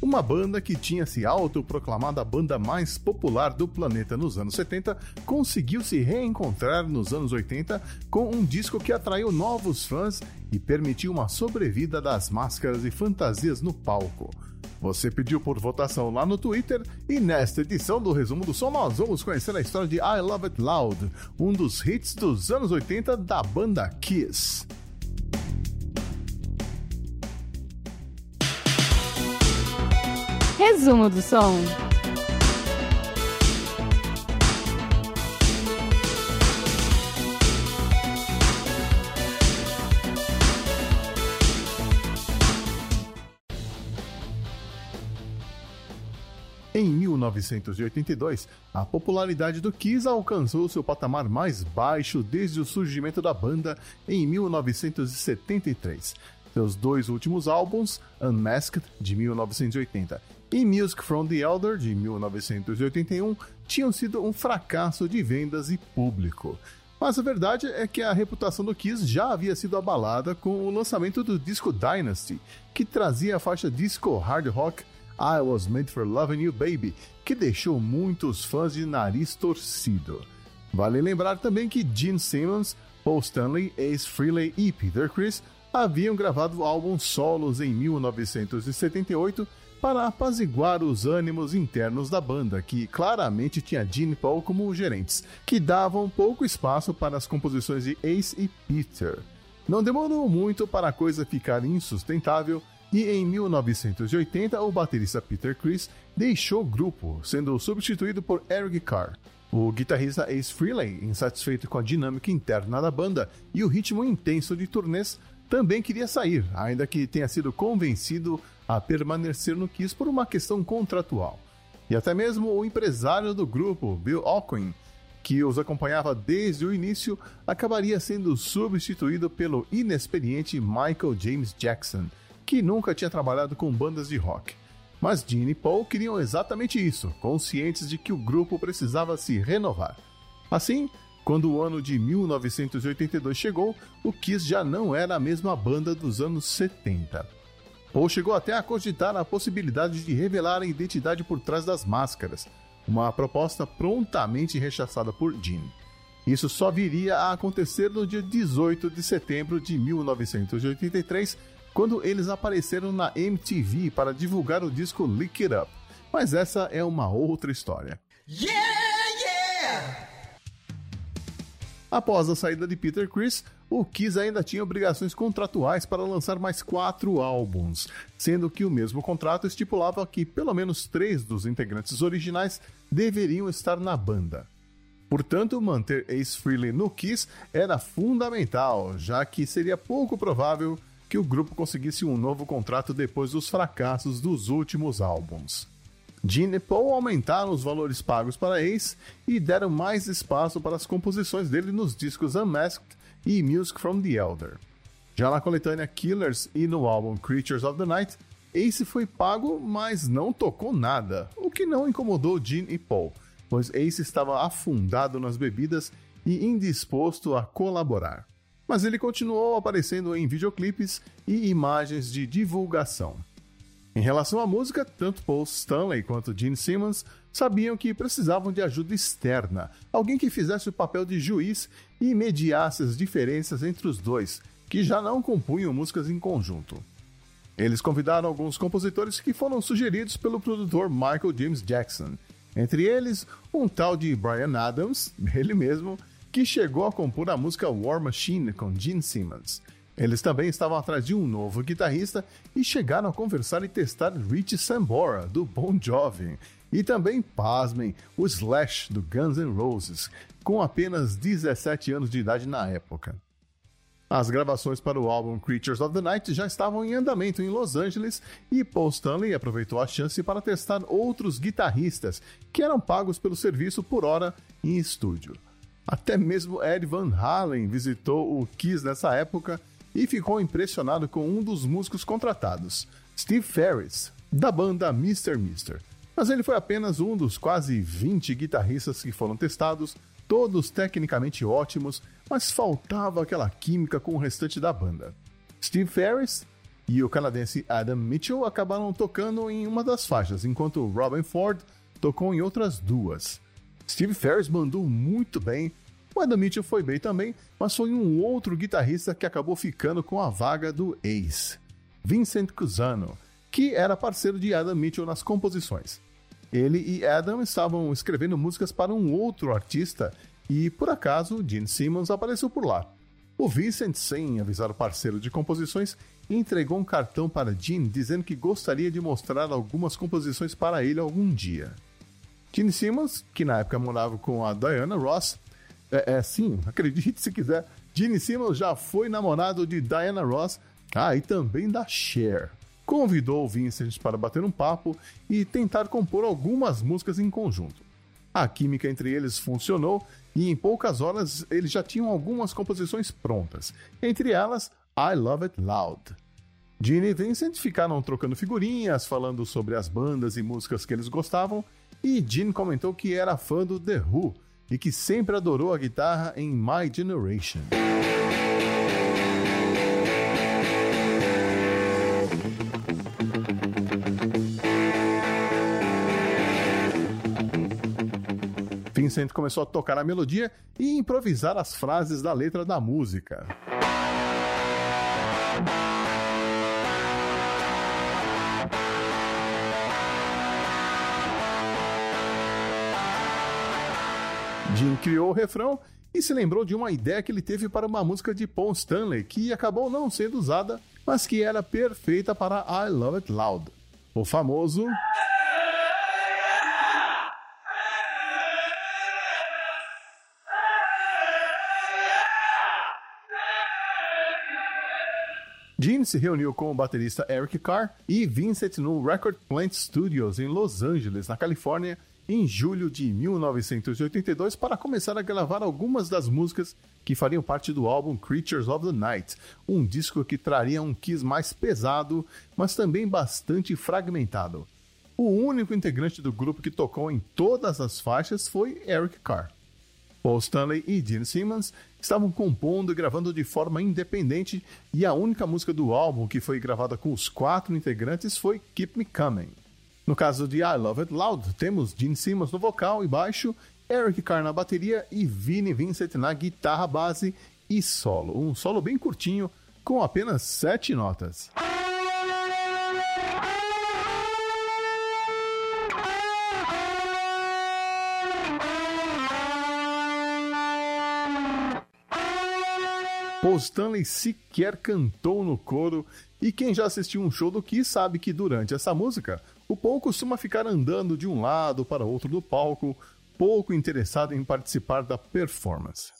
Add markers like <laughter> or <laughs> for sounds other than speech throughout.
uma banda que tinha se autoproclamado a banda mais popular do planeta nos anos 70, conseguiu se reencontrar nos anos 80 com um disco que atraiu novos fãs e permitiu uma sobrevida das máscaras e fantasias no palco. Você pediu por votação lá no Twitter e nesta edição do Resumo do Som nós vamos conhecer a história de I Love It Loud, um dos hits dos anos 80 da banda Kiss. Resumo do som. Em 1982, a popularidade do Kiss alcançou seu patamar mais baixo desde o surgimento da banda em 1973. Seus dois últimos álbuns, Unmasked, de 1980, e Music from the Elder, de 1981, tinham sido um fracasso de vendas e público. Mas a verdade é que a reputação do Kiss já havia sido abalada com o lançamento do disco Dynasty, que trazia a faixa disco hard rock I Was Made for Loving You Baby, que deixou muitos fãs de nariz torcido. Vale lembrar também que Gene Simmons, Paul Stanley, Ace Frehley e Peter Criss haviam gravado álbuns solos em 1978 para apaziguar os ânimos internos da banda, que claramente tinha Gene e Paul como gerentes, que davam pouco espaço para as composições de Ace e Peter. Não demorou muito para a coisa ficar insustentável e em 1980 o baterista Peter Criss deixou o grupo, sendo substituído por Eric Carr. O guitarrista Ace Frehley, insatisfeito com a dinâmica interna da banda e o ritmo intenso de turnês, também queria sair, ainda que tenha sido convencido a permanecer no Kiss por uma questão contratual. E até mesmo o empresário do grupo, Bill Ockwin, que os acompanhava desde o início, acabaria sendo substituído pelo inexperiente Michael James Jackson, que nunca tinha trabalhado com bandas de rock. Mas Gene e Paul queriam exatamente isso, conscientes de que o grupo precisava se renovar. Assim, quando o ano de 1982 chegou, o Kiss já não era a mesma banda dos anos 70. Paul chegou até a cogitar a possibilidade de revelar a identidade por trás das máscaras, uma proposta prontamente rechaçada por Gene. Isso só viria a acontecer no dia 18 de setembro de 1983, quando eles apareceram na MTV para divulgar o disco Lick It Up. Mas essa é uma outra história. Yeah! Após a saída de Peter Criss, o Kiss ainda tinha obrigações contratuais para lançar mais quatro álbuns, sendo que o mesmo contrato estipulava que pelo menos três dos integrantes originais deveriam estar na banda. Portanto, manter Ace Frehley no Kiss era fundamental, já que seria pouco provável que o grupo conseguisse um novo contrato depois dos fracassos dos últimos álbuns. Gene e Paul aumentaram os valores pagos para Ace e deram mais espaço para as composições dele nos discos Unmasked e Music from the Elder. Já na coletânea Killers e no álbum Creatures of the Night, Ace foi pago, mas não tocou nada, o que não incomodou Gene e Paul, pois Ace estava afundado nas bebidas e indisposto a colaborar. Mas ele continuou aparecendo em videoclipes e imagens de divulgação. Em relação à música, tanto Paul Stanley quanto Gene Simmons sabiam que precisavam de ajuda externa, alguém que fizesse o papel de juiz e mediasse as diferenças entre os dois, que já não compunham músicas em conjunto. Eles convidaram alguns compositores que foram sugeridos pelo produtor Michael James Jackson, entre eles um tal de Brian Adams, <laughs> ele mesmo, que chegou a compor a música War Machine com Gene Simmons. Eles também estavam atrás de um novo guitarrista e chegaram a conversar e testar Rich Sambora, do Bon Jovi, e também, pasmem, o Slash, do Guns N' Roses, com apenas 17 anos de idade na época. As gravações para o álbum Creatures of the Night já estavam em andamento em Los Angeles e Paul Stanley aproveitou a chance para testar outros guitarristas que eram pagos pelo serviço por hora em estúdio. Até mesmo Ed Van Halen visitou o Kiss nessa época e ficou impressionado com um dos músicos contratados, Steve Ferris, da banda Mr. Mister. Mas ele foi apenas um dos quase 20 guitarristas que foram testados, todos tecnicamente ótimos, mas faltava aquela química com o restante da banda. Steve Ferris e o canadense Adam Mitchell acabaram tocando em uma das faixas, enquanto Robin Ford tocou em outras duas. Steve Ferris mandou muito bem, o Adam Mitchell foi bem também, mas foi um outro guitarrista que acabou ficando com a vaga do Ace, Vincent Cusano, que era parceiro de Adam Mitchell nas composições. Ele e Adam estavam escrevendo músicas para um outro artista e, por acaso, Gene Simmons apareceu por lá. O Vincent, sem avisar o parceiro de composições, entregou um cartão para Gene dizendo que gostaria de mostrar algumas composições para ele algum dia. Gene Simmons, que na época morava com a Diana Ross, é, é sim, <laughs> acredite se quiser, Gene Simmons já foi namorado de Diana Ross, ah, e também da Cher. Convidou o Vincent para bater um papo e tentar compor algumas músicas em conjunto. A química entre eles funcionou e em poucas horas eles já tinham algumas composições prontas, entre elas I Love It Loud. Gene e Vincent ficaram trocando figurinhas, falando sobre as bandas e músicas que eles gostavam, e Gene comentou que era fã do The Who e que sempre adorou a guitarra em My Generation. Vincent começou a tocar a melodia e improvisar as frases da letra da música. Jim criou o refrão e se lembrou de uma ideia que ele teve para uma música de Paul Stanley que acabou não sendo usada, mas que era perfeita para I Love It Loud. O famoso Gene se reuniu com o baterista Eric Carr e Vincent no Record Plant Studios em Los Angeles, na Califórnia, em julho de 1982 para começar a gravar algumas das músicas que fariam parte do álbum Creatures of the Night, um disco que traria um Kiss mais pesado, mas também bastante fragmentado. O único integrante do grupo que tocou em todas as faixas foi Eric Carr. Paul Stanley e Gene Simmons estavam compondo e gravando de forma independente, e a única música do álbum que foi gravada com os quatro integrantes foi Keep Me Coming. No caso de I Love It Loud, temos Gene Simmons no vocal e baixo, Eric Carr na bateria e Vinnie Vincent na guitarra base e solo. Um solo bem curtinho, com apenas sete notas. Paul Stanley sequer cantou no coro, e quem já assistiu um show do Kiss sabe que durante essa música, o Paul costuma ficar andando de um lado para outro do palco, pouco interessado em participar da performance.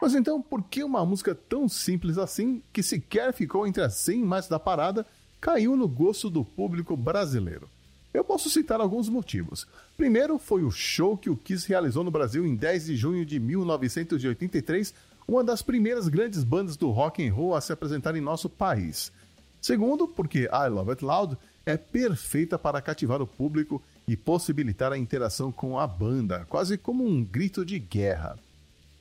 Mas então, por que uma música tão simples assim, que sequer ficou entre as 100 mais da parada, caiu no gosto do público brasileiro? Eu posso citar alguns motivos. Primeiro foi o show que o Kiss realizou no Brasil em 10 de junho de 1983, uma das primeiras grandes bandas do rock and roll a se apresentar em nosso país. Segundo, porque I Love It Loud é perfeita para cativar o público e possibilitar a interação com a banda, quase como um grito de guerra.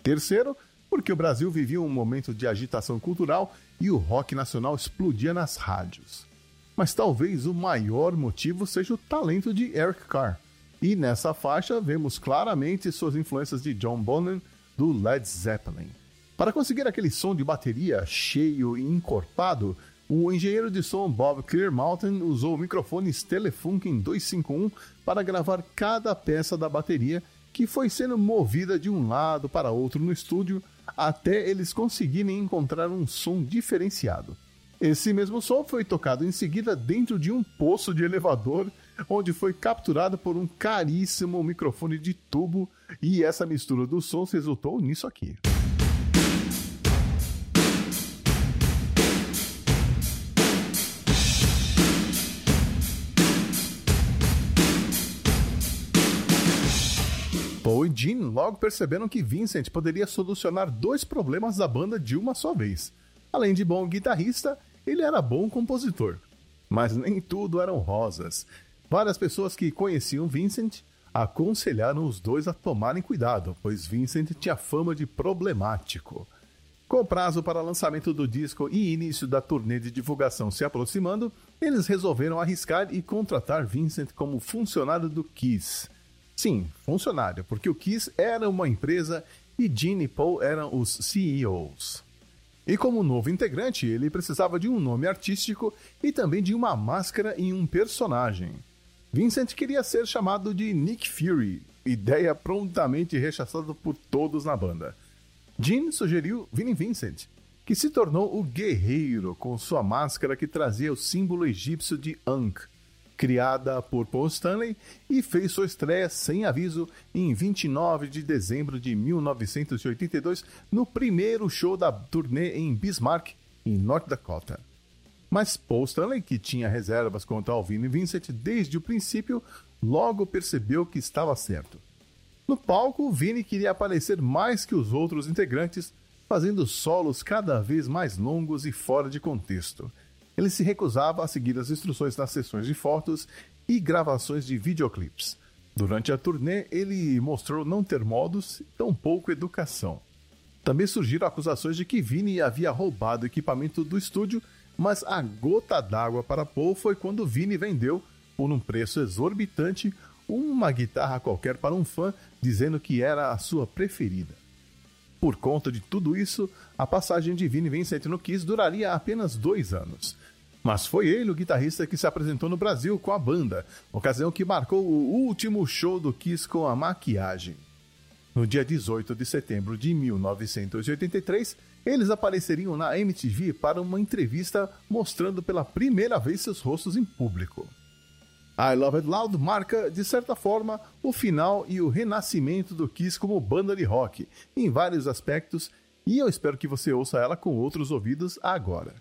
Terceiro, porque o Brasil vivia um momento de agitação cultural e o rock nacional explodia nas rádios. Mas talvez o maior motivo seja o talento de Eric Carr. E nessa faixa vemos claramente suas influências de John Bonham do Led Zeppelin. Para conseguir aquele som de bateria cheio e encorpado, o engenheiro de som Bob Clearmountain usou microfones Telefunken 251 para gravar cada peça da bateria que foi sendo movida de um lado para outro no estúdio até eles conseguirem encontrar um som diferenciado. Esse mesmo som foi tocado em seguida dentro de um poço de elevador, onde foi capturado por um caríssimo microfone de tubo, e essa mistura dos sons resultou nisso aqui. Paul e Gene logo perceberam que Vincent poderia solucionar dois problemas da banda de uma só vez. Além de bom guitarrista, ele era bom compositor. Mas nem tudo eram rosas. Várias pessoas que conheciam Vincent aconselharam os dois a tomarem cuidado, pois Vincent tinha fama de problemático. Com prazo para lançamento do disco e início da turnê de divulgação se aproximando, eles resolveram arriscar e contratar Vincent como funcionário do Kiss. Sim, funcionário, porque o Kiss era uma empresa e Gene e Paul eram os CEOs. E como novo integrante, ele precisava de um nome artístico e também de uma máscara e um personagem. Vincent queria ser chamado de Nick Fury, ideia prontamente rechaçada por todos na banda. Gene sugeriu Vinnie Vincent, que se tornou o guerreiro com sua máscara que trazia o símbolo egípcio de Ankh, criada por Paul Stanley e fez sua estreia sem aviso em 29 de dezembro de 1982 no primeiro show da turnê em Bismarck, em North Dakota. Mas Paul Stanley, que tinha reservas quanto ao Vinnie Vincent desde o princípio, logo percebeu que estava certo. No palco, Vini queria aparecer mais que os outros integrantes, fazendo solos cada vez mais longos e fora de contexto. Ele se recusava a seguir as instruções nas sessões de fotos e gravações de videoclipes. Durante a turnê, ele mostrou não ter modos e tampouco educação. Também surgiram acusações de que Vini havia roubado equipamento do estúdio, mas a gota d'água para Paul foi quando Vini vendeu, por um preço exorbitante, uma guitarra qualquer para um fã, dizendo que era a sua preferida. Por conta de tudo isso, a passagem de Vini Vincent no Kiss duraria apenas dois anos. Mas foi ele o guitarrista que se apresentou no Brasil com a banda, ocasião que marcou o último show do Kiss com a maquiagem. No dia 18 de setembro de 1983, eles apareceriam na MTV para uma entrevista mostrando pela primeira vez seus rostos em público. I Love It Loud marca, de certa forma, o final e o renascimento do Kiss como banda de rock, em vários aspectos, e eu espero que você ouça ela com outros ouvidos agora.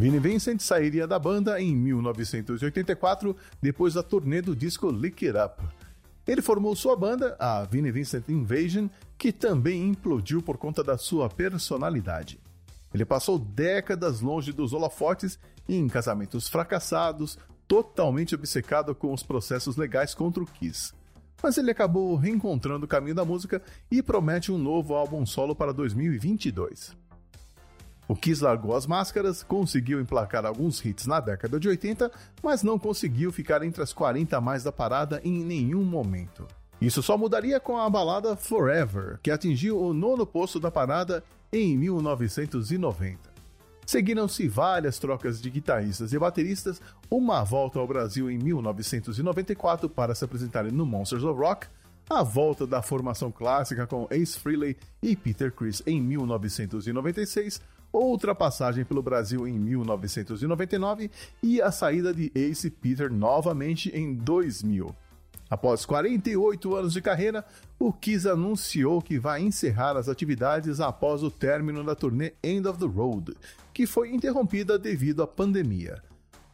Vinnie Vincent sairia da banda em 1984, depois da turnê do disco Lick It Up. Ele formou sua banda, a Vinnie Vincent Invasion, que também implodiu por conta da sua personalidade. Ele passou décadas longe dos holofotes e em casamentos fracassados, totalmente obcecado com os processos legais contra o Kiss. Mas ele acabou reencontrando o caminho da música e promete um novo álbum solo para 2022. O Kiss largou as máscaras, conseguiu emplacar alguns hits na década de 80, mas não conseguiu ficar entre as 40 mais da parada em nenhum momento. Isso só mudaria com a balada Forever, que atingiu o nono posto da parada em 1990. Seguiram-se várias trocas de guitarristas e bateristas, uma volta ao Brasil em 1994 para se apresentarem no Monsters of Rock, a volta da formação clássica com Ace Frehley e Peter Criss em 1996, outra passagem pelo Brasil em 1999 e a saída de Ace Peter novamente em 2000. Após 48 anos de carreira, o Kiss anunciou que vai encerrar as atividades após o término da turnê End of the Road, que foi interrompida devido à pandemia.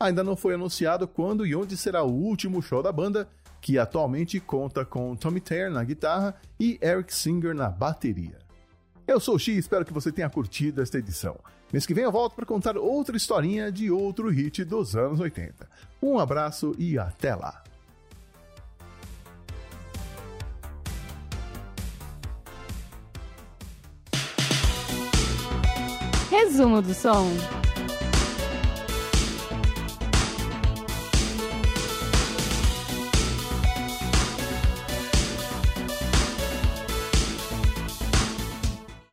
Ainda não foi anunciado quando e onde será o último show da banda, que atualmente conta com Tommy Thayer na guitarra e Eric Singer na bateria. Eu sou o X, espero que você tenha curtido esta edição. Mês que vem eu volto para contar outra historinha de outro hit dos anos 80. Um abraço e até lá! Resumo do som.